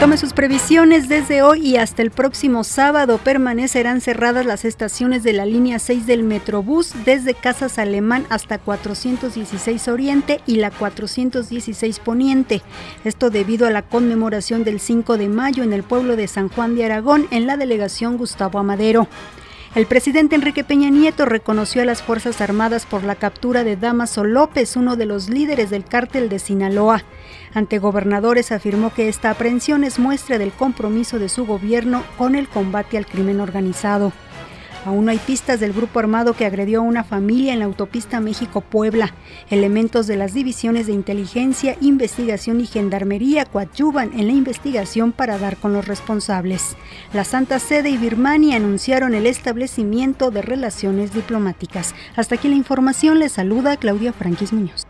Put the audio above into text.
Tome sus previsiones desde hoy y hasta el próximo sábado. Permanecerán cerradas las estaciones de la línea 6 del Metrobús desde Casas Alemán hasta 416 Oriente y la 416 Poniente. Esto debido a la conmemoración del 5 de mayo en el pueblo de San Juan de Aragón en la delegación Gustavo Amadero. El presidente Enrique Peña Nieto reconoció a las Fuerzas Armadas por la captura de Damaso López, uno de los líderes del cártel de Sinaloa. Ante gobernadores afirmó que esta aprehensión es muestra del compromiso de su gobierno con el combate al crimen organizado. Aún no hay pistas del grupo armado que agredió a una familia en la autopista México-Puebla. Elementos de las divisiones de inteligencia, investigación y gendarmería coadyuvan en la investigación para dar con los responsables. La Santa Sede y Birmania anunciaron el establecimiento de relaciones diplomáticas. Hasta aquí la información. Les saluda Claudia Franquis Muñoz.